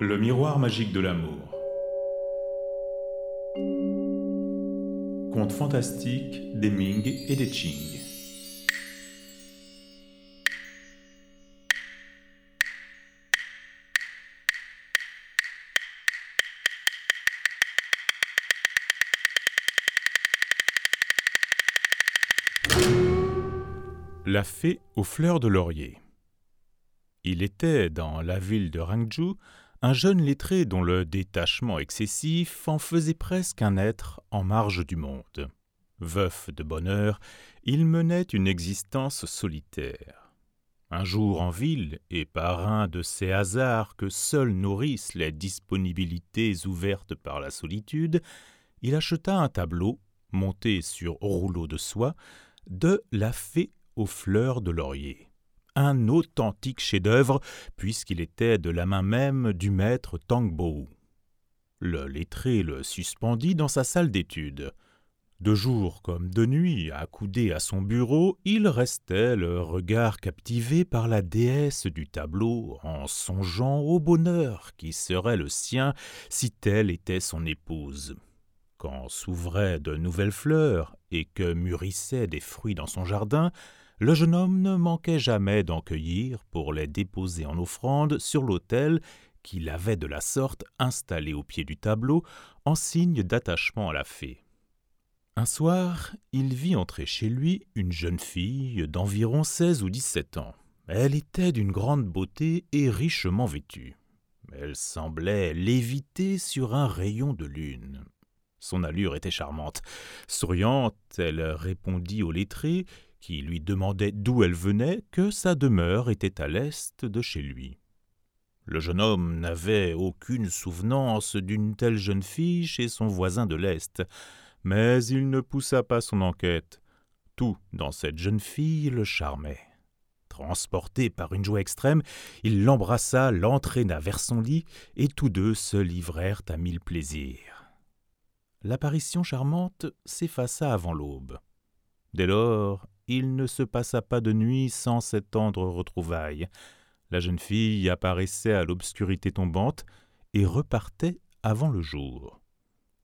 Le miroir magique de l'amour. Conte fantastique des Ming et des Qing. La fée aux fleurs de laurier. Il était, dans la ville de Rangju, un jeune lettré dont le détachement excessif en faisait presque un être en marge du monde. Veuf de bonheur, il menait une existence solitaire. Un jour en ville, et par un de ces hasards que seuls nourrissent les disponibilités ouvertes par la solitude, il acheta un tableau, monté sur rouleau de soie, de la fée aux fleurs de laurier. Un authentique chef-d'œuvre, puisqu'il était de la main même du maître Tangbo. Le lettré le suspendit dans sa salle d'études. De jour comme de nuit, accoudé à son bureau, il restait le regard captivé par la déesse du tableau, en songeant au bonheur qui serait le sien si telle était son épouse. Quand s'ouvraient de nouvelles fleurs et que mûrissaient des fruits dans son jardin, le jeune homme ne manquait jamais d'en cueillir pour les déposer en offrande sur l'autel qu'il avait de la sorte installé au pied du tableau en signe d'attachement à la fée. Un soir, il vit entrer chez lui une jeune fille d'environ seize ou dix-sept ans. Elle était d'une grande beauté et richement vêtue. Elle semblait léviter sur un rayon de lune. Son allure était charmante. Souriante, elle répondit au lettré, qui lui demandait d'où elle venait, que sa demeure était à l'est de chez lui. Le jeune homme n'avait aucune souvenance d'une telle jeune fille chez son voisin de l'Est, mais il ne poussa pas son enquête. Tout dans cette jeune fille le charmait. Transporté par une joie extrême, il l'embrassa, l'entraîna vers son lit, et tous deux se livrèrent à mille plaisirs. L'apparition charmante s'effaça avant l'aube. Dès lors, il ne se passa pas de nuit sans cette tendre retrouvaille. La jeune fille apparaissait à l'obscurité tombante et repartait avant le jour.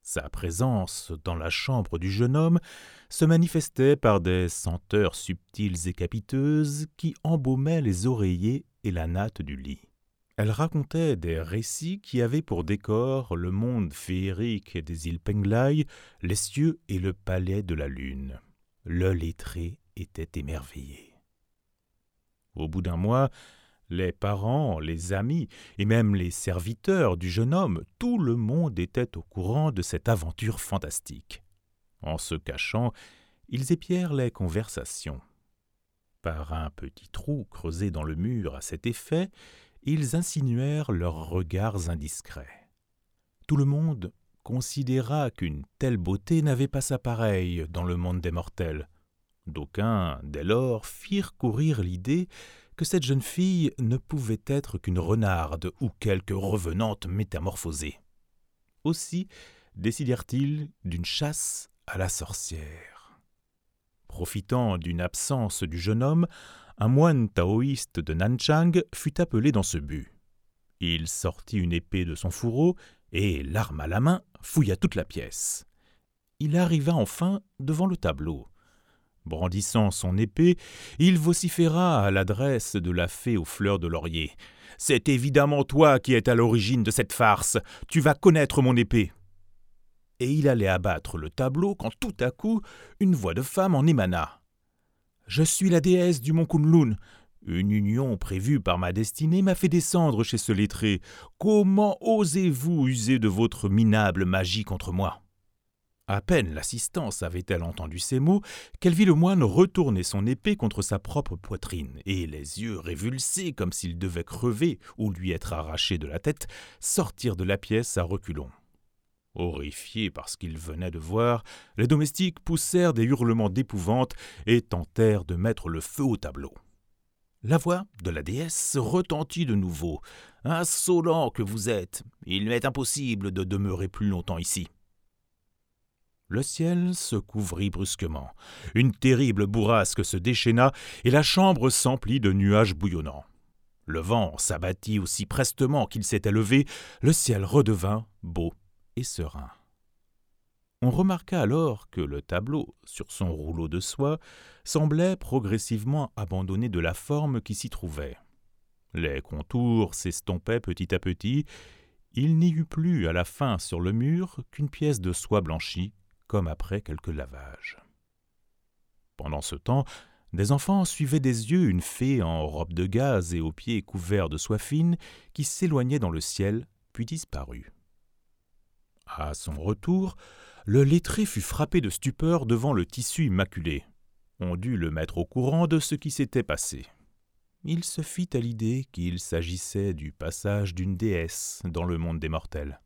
Sa présence dans la chambre du jeune homme se manifestait par des senteurs subtiles et capiteuses qui embaumaient les oreillers et la natte du lit. Elle racontait des récits qui avaient pour décor le monde féerique des îles Penglai, les cieux et le palais de la lune. Le lettré était émerveillé. Au bout d'un mois, les parents, les amis et même les serviteurs du jeune homme, tout le monde était au courant de cette aventure fantastique. En se cachant, ils épièrent les conversations. Par un petit trou creusé dans le mur à cet effet, ils insinuèrent leurs regards indiscrets. Tout le monde considéra qu'une telle beauté n'avait pas sa pareille dans le monde des mortels. D'aucuns, dès lors, firent courir l'idée que cette jeune fille ne pouvait être qu'une renarde ou quelque revenante métamorphosée. Aussi décidèrent-ils d'une chasse à la sorcière. Profitant d'une absence du jeune homme, un moine taoïste de Nanchang fut appelé dans ce but. Il sortit une épée de son fourreau et, l'arme à la main, fouilla toute la pièce. Il arriva enfin devant le tableau. Brandissant son épée, il vociféra à l'adresse de la fée aux fleurs de laurier. C'est évidemment toi qui es à l'origine de cette farce. Tu vas connaître mon épée. Et il allait abattre le tableau quand tout à coup une voix de femme en émana. Je suis la déesse du mont Kunlun. Une union prévue par ma destinée m'a fait descendre chez ce lettré. Comment osez-vous user de votre minable magie contre moi? À peine l'assistance avait-elle entendu ces mots qu'elle vit le moine retourner son épée contre sa propre poitrine, et les yeux révulsés comme s'il devait crever ou lui être arraché de la tête, sortir de la pièce à reculons. Horrifiés par ce qu'ils venaient de voir, les domestiques poussèrent des hurlements d'épouvante et tentèrent de mettre le feu au tableau. La voix de la déesse retentit de nouveau. Insolent que vous êtes, il m'est impossible de demeurer plus longtemps ici. Le ciel se couvrit brusquement. Une terrible bourrasque se déchaîna et la chambre s'emplit de nuages bouillonnants. Le vent s'abattit aussi prestement qu'il s'était levé, le ciel redevint beau et serein. On remarqua alors que le tableau, sur son rouleau de soie, semblait progressivement abandonner de la forme qui s'y trouvait. Les contours s'estompaient petit à petit, il n'y eut plus à la fin sur le mur qu'une pièce de soie blanchie, comme après quelque lavage. Pendant ce temps, des enfants suivaient des yeux une fée en robe de gaz et aux pieds couverts de soie fine qui s'éloignait dans le ciel, puis disparut. À son retour, le lettré fut frappé de stupeur devant le tissu immaculé. On dut le mettre au courant de ce qui s'était passé. Il se fit à l'idée qu'il s'agissait du passage d'une déesse dans le monde des mortels.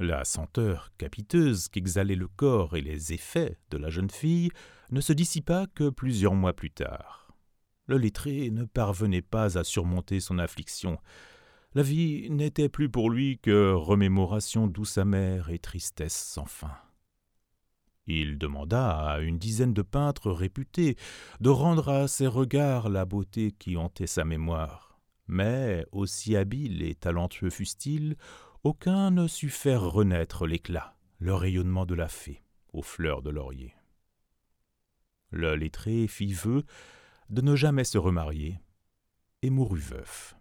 La senteur capiteuse qu'exhalait le corps et les effets de la jeune fille ne se dissipa que plusieurs mois plus tard. Le lettré ne parvenait pas à surmonter son affliction. La vie n'était plus pour lui que remémoration douce amère et tristesse sans fin. Il demanda à une dizaine de peintres réputés de rendre à ses regards la beauté qui hantait sa mémoire. Mais, aussi habile et talentueux fussent-ils, aucun ne sut faire renaître l'éclat, le rayonnement de la fée aux fleurs de laurier. Le lettré fit vœu de ne jamais se remarier et mourut veuf.